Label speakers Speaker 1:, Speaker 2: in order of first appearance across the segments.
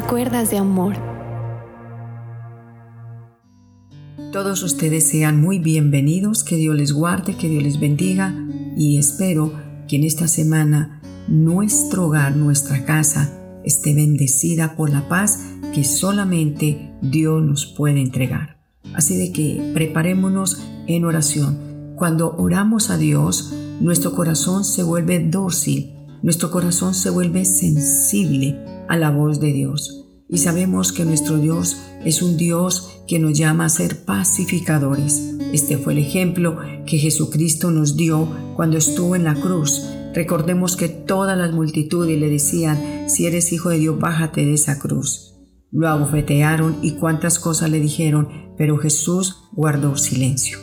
Speaker 1: cuerdas de amor.
Speaker 2: Todos ustedes sean muy bienvenidos, que Dios les guarde, que Dios les bendiga y espero que en esta semana nuestro hogar, nuestra casa, esté bendecida por la paz que solamente Dios nos puede entregar. Así de que preparémonos en oración. Cuando oramos a Dios, nuestro corazón se vuelve dócil, nuestro corazón se vuelve sensible a la voz de Dios. Y sabemos que nuestro Dios es un Dios que nos llama a ser pacificadores. Este fue el ejemplo que Jesucristo nos dio cuando estuvo en la cruz Recordemos que todas las multitudes le decían, si eres hijo de Dios, bájate de esa cruz. Lo abofetearon y cuántas cosas le dijeron, pero Jesús guardó silencio.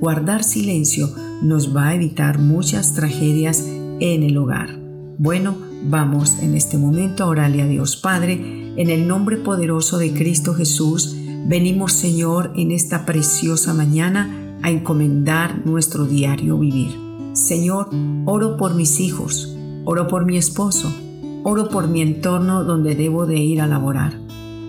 Speaker 2: Guardar silencio nos va a evitar muchas tragedias en el hogar. Bueno, vamos en este momento a orarle a Dios Padre, en el nombre poderoso de Cristo Jesús, venimos Señor en esta preciosa mañana a encomendar nuestro diario vivir. Señor, oro por mis hijos, oro por mi esposo, oro por mi entorno donde debo de ir a laborar.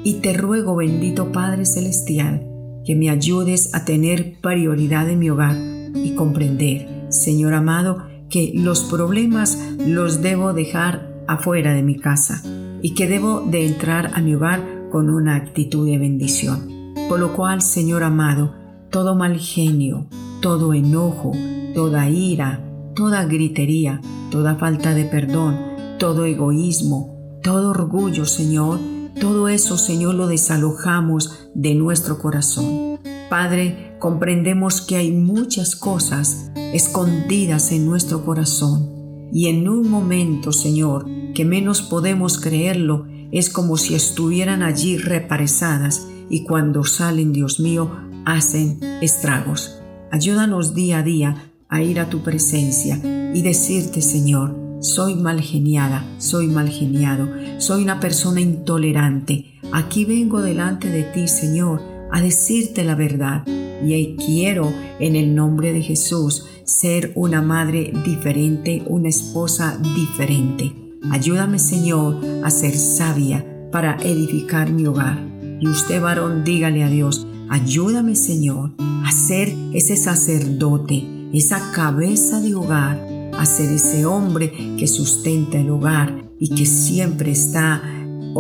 Speaker 2: Y te ruego, bendito Padre Celestial, que me ayudes a tener prioridad en mi hogar y comprender, Señor amado, que los problemas los debo dejar afuera de mi casa y que debo de entrar a mi hogar con una actitud de bendición. Por lo cual, Señor amado, todo mal genio, todo enojo, toda ira, toda gritería, toda falta de perdón, todo egoísmo, todo orgullo, Señor, todo eso, Señor, lo desalojamos de nuestro corazón. Padre, comprendemos que hay muchas cosas escondidas en nuestro corazón y en un momento, Señor, que menos podemos creerlo, es como si estuvieran allí reparesadas y cuando salen, Dios mío, hacen estragos. Ayúdanos día a día a ir a tu presencia y decirte, Señor, soy mal geniada, soy mal geniado, soy una persona intolerante. Aquí vengo delante de ti, Señor, a decirte la verdad. Y quiero, en el nombre de Jesús, ser una madre diferente, una esposa diferente. Ayúdame, Señor, a ser sabia para edificar mi hogar. Y usted, varón, dígale a Dios, ayúdame, Señor, a ser ese sacerdote esa cabeza de hogar, a ser ese hombre que sustenta el hogar y que siempre está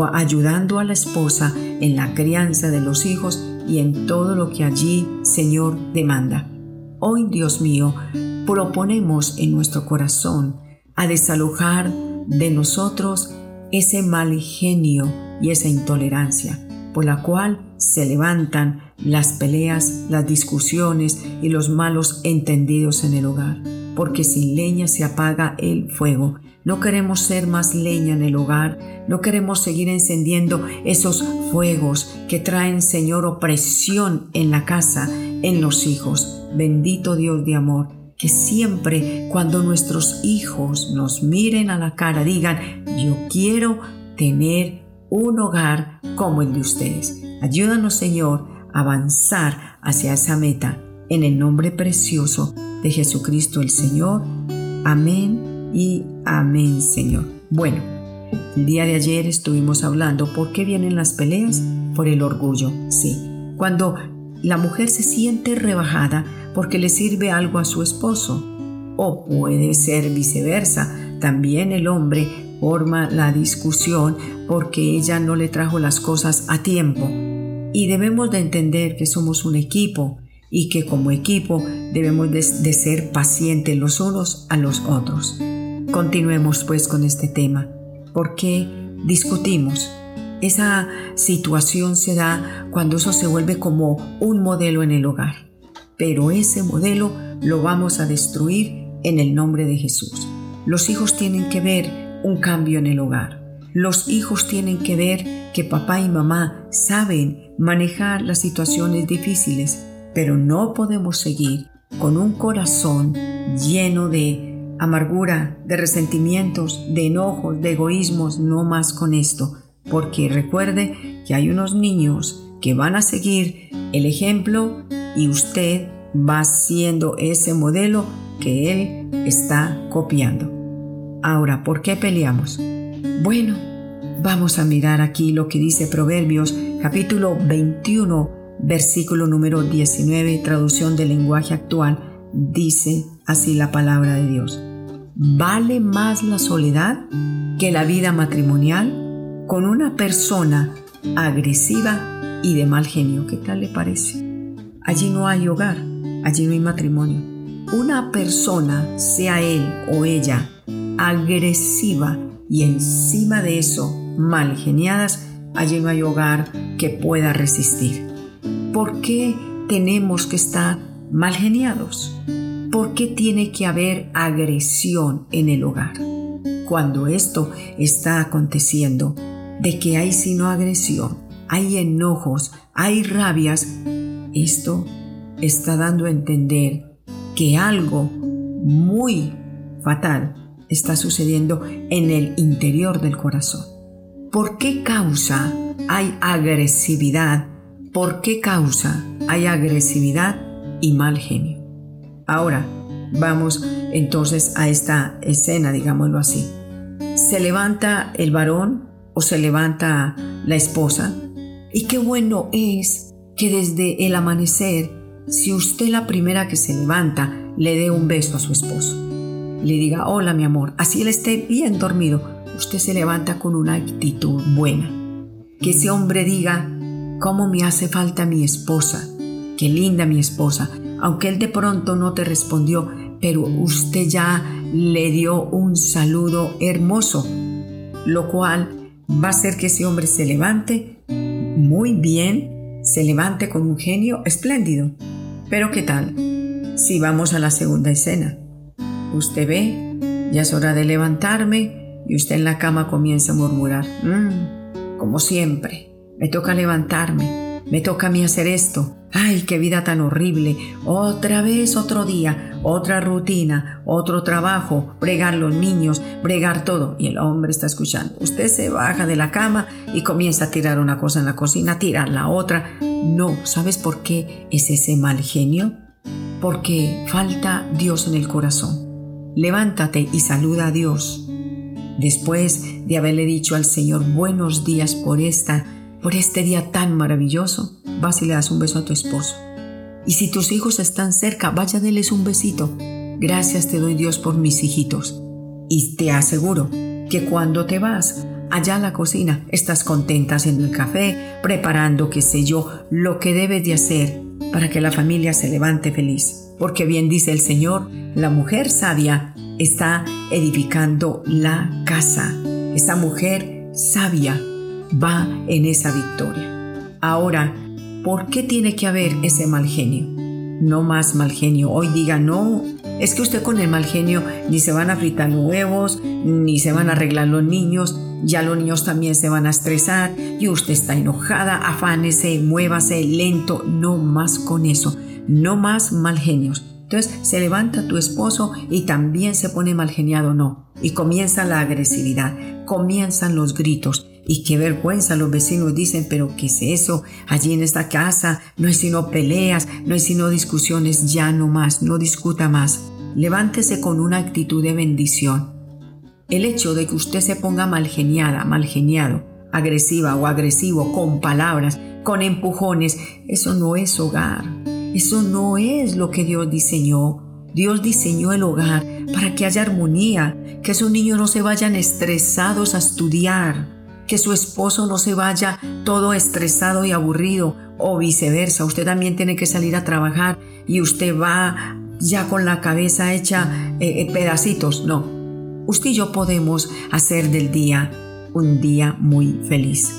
Speaker 2: ayudando a la esposa en la crianza de los hijos y en todo lo que allí Señor demanda. Hoy, Dios mío, proponemos en nuestro corazón a desalojar de nosotros ese mal genio y esa intolerancia por la cual se levantan las peleas, las discusiones y los malos entendidos en el hogar, porque sin leña se apaga el fuego. No queremos ser más leña en el hogar, no queremos seguir encendiendo esos fuegos que traen, Señor, opresión en la casa, en los hijos. Bendito Dios de amor, que siempre cuando nuestros hijos nos miren a la cara digan, yo quiero tener un hogar como el de ustedes. Ayúdanos, Señor, a avanzar hacia esa meta. En el nombre precioso de Jesucristo el Señor. Amén y amén, Señor. Bueno, el día de ayer estuvimos hablando por qué vienen las peleas. Por el orgullo, sí. Cuando la mujer se siente rebajada porque le sirve algo a su esposo. O puede ser viceversa. También el hombre forma la discusión porque ella no le trajo las cosas a tiempo. Y debemos de entender que somos un equipo y que como equipo debemos de, ser pacientes los unos a los otros. Continuemos pues con este tema. ¿Por qué discutimos? Esa situación se da cuando eso se vuelve como un modelo en el hogar. Pero ese modelo lo vamos a destruir en el nombre de Jesús. Los hijos tienen que ver un cambio en el hogar. Los hijos tienen que ver que papá y mamá saben manejar las situaciones difíciles, pero no podemos seguir con un corazón lleno de amargura, de resentimientos, de enojos, de egoísmos, no más con esto, porque recuerde que hay unos niños que van a seguir el ejemplo y usted va siendo ese modelo que él está copiando. Ahora, ¿por qué peleamos? Bueno, Vamos a mirar aquí lo que dice Proverbios capítulo 21, versículo número 19, traducción del lenguaje actual. Dice así la palabra de Dios. ¿Vale más la soledad que la vida matrimonial con una persona agresiva y de mal genio? ¿Qué tal le parece? Allí no hay hogar, allí no hay matrimonio. Una persona, sea él o ella, agresiva y encima de eso mal geniadas, allí no hay hogar que pueda resistir. ¿Por qué tenemos que estar mal geniados? ¿Por qué tiene que haber agresión en el hogar? Cuando esto está aconteciendo, de que hay sino agresión, hay enojos, hay rabias, esto está dando a entender que algo muy fatal está sucediendo en el interior del corazón. ¿Por qué causa hay agresividad? ¿Por qué causa hay agresividad y mal genio? Ahora, vamos entonces a esta escena, digámoslo así. Se levanta el varón o se levanta la esposa y qué bueno es que desde el amanecer, si usted la primera que se levanta, le dé un beso a su esposo le diga, hola mi amor, así él esté bien dormido, usted se levanta con una actitud buena. Que ese hombre diga, ¿cómo me hace falta mi esposa? Qué linda mi esposa. Aunque él de pronto no te respondió, pero usted ya le dio un saludo hermoso, lo cual va a hacer que ese hombre se levante muy bien, se levante con un genio espléndido. Pero ¿qué tal? Si vamos a la segunda escena. Usted ve, ya es hora de levantarme y usted en la cama comienza a murmurar, mm, como siempre, me toca levantarme, me toca a mí hacer esto. Ay, qué vida tan horrible. Otra vez otro día, otra rutina, otro trabajo, bregar los niños, bregar todo. Y el hombre está escuchando. Usted se baja de la cama y comienza a tirar una cosa en la cocina, tirar la otra. No, ¿sabes por qué es ese mal genio? Porque falta Dios en el corazón levántate y saluda a Dios. Después de haberle dicho al Señor buenos días por esta, por este día tan maravilloso, vas y le das un beso a tu esposo. Y si tus hijos están cerca, vaya a un besito. Gracias te doy Dios por mis hijitos. Y te aseguro que cuando te vas allá a la cocina, estás contenta haciendo el café, preparando, qué sé yo, lo que debes de hacer para que la familia se levante feliz. Porque bien dice el Señor, la mujer sabia está edificando la casa. Esa mujer sabia va en esa victoria. Ahora, ¿por qué tiene que haber ese mal genio? No más mal genio. Hoy diga, no, es que usted con el mal genio ni se van a fritar los huevos, ni se van a arreglar los niños, ya los niños también se van a estresar y usted está enojada, afánese, muévase lento, no más con eso no más mal genios. Entonces se levanta tu esposo y también se pone mal geniado, no. Y comienza la agresividad, comienzan los gritos. Y qué vergüenza, los vecinos dicen, pero ¿qué es eso? Allí en esta casa no hay sino peleas, no hay sino discusiones, ya no más, no discuta más. Levántese con una actitud de bendición. El hecho de que usted se ponga mal geniada, mal geniado, agresiva o agresivo, con palabras, con empujones, eso no es hogar. Eso no es lo que Dios diseñó. Dios diseñó el hogar para que haya armonía, que esos niños no se vayan estresados a estudiar, que su esposo no se vaya todo estresado y aburrido o viceversa. Usted también tiene que salir a trabajar y usted va ya con la cabeza hecha eh, eh, pedacitos. No, usted y yo podemos hacer del día un día muy feliz.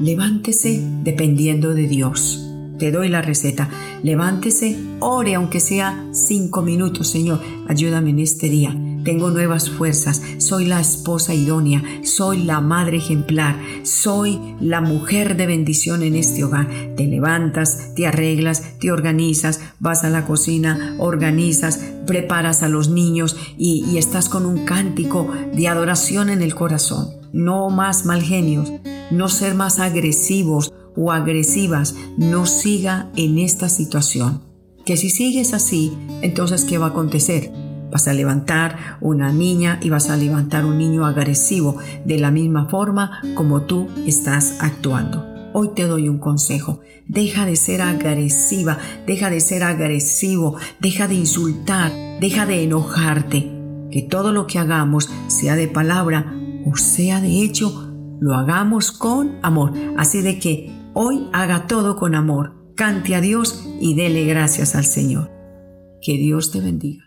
Speaker 2: Levántese dependiendo de Dios. Te doy la receta. Levántese, ore aunque sea cinco minutos, Señor. Ayúdame en este día. Tengo nuevas fuerzas. Soy la esposa idónea. Soy la madre ejemplar. Soy la mujer de bendición en este hogar. Te levantas, te arreglas, te organizas, vas a la cocina, organizas, preparas a los niños y, y estás con un cántico de adoración en el corazón. No más mal genios. No ser más agresivos o agresivas, no siga en esta situación. Que si sigues así, entonces ¿qué va a acontecer? Vas a levantar una niña y vas a levantar un niño agresivo de la misma forma como tú estás actuando. Hoy te doy un consejo. Deja de ser agresiva, deja de ser agresivo, deja de insultar, deja de enojarte. Que todo lo que hagamos, sea de palabra o sea de hecho, lo hagamos con amor. Así de que hoy haga todo con amor. Cante a Dios y dele gracias al Señor. Que Dios te bendiga.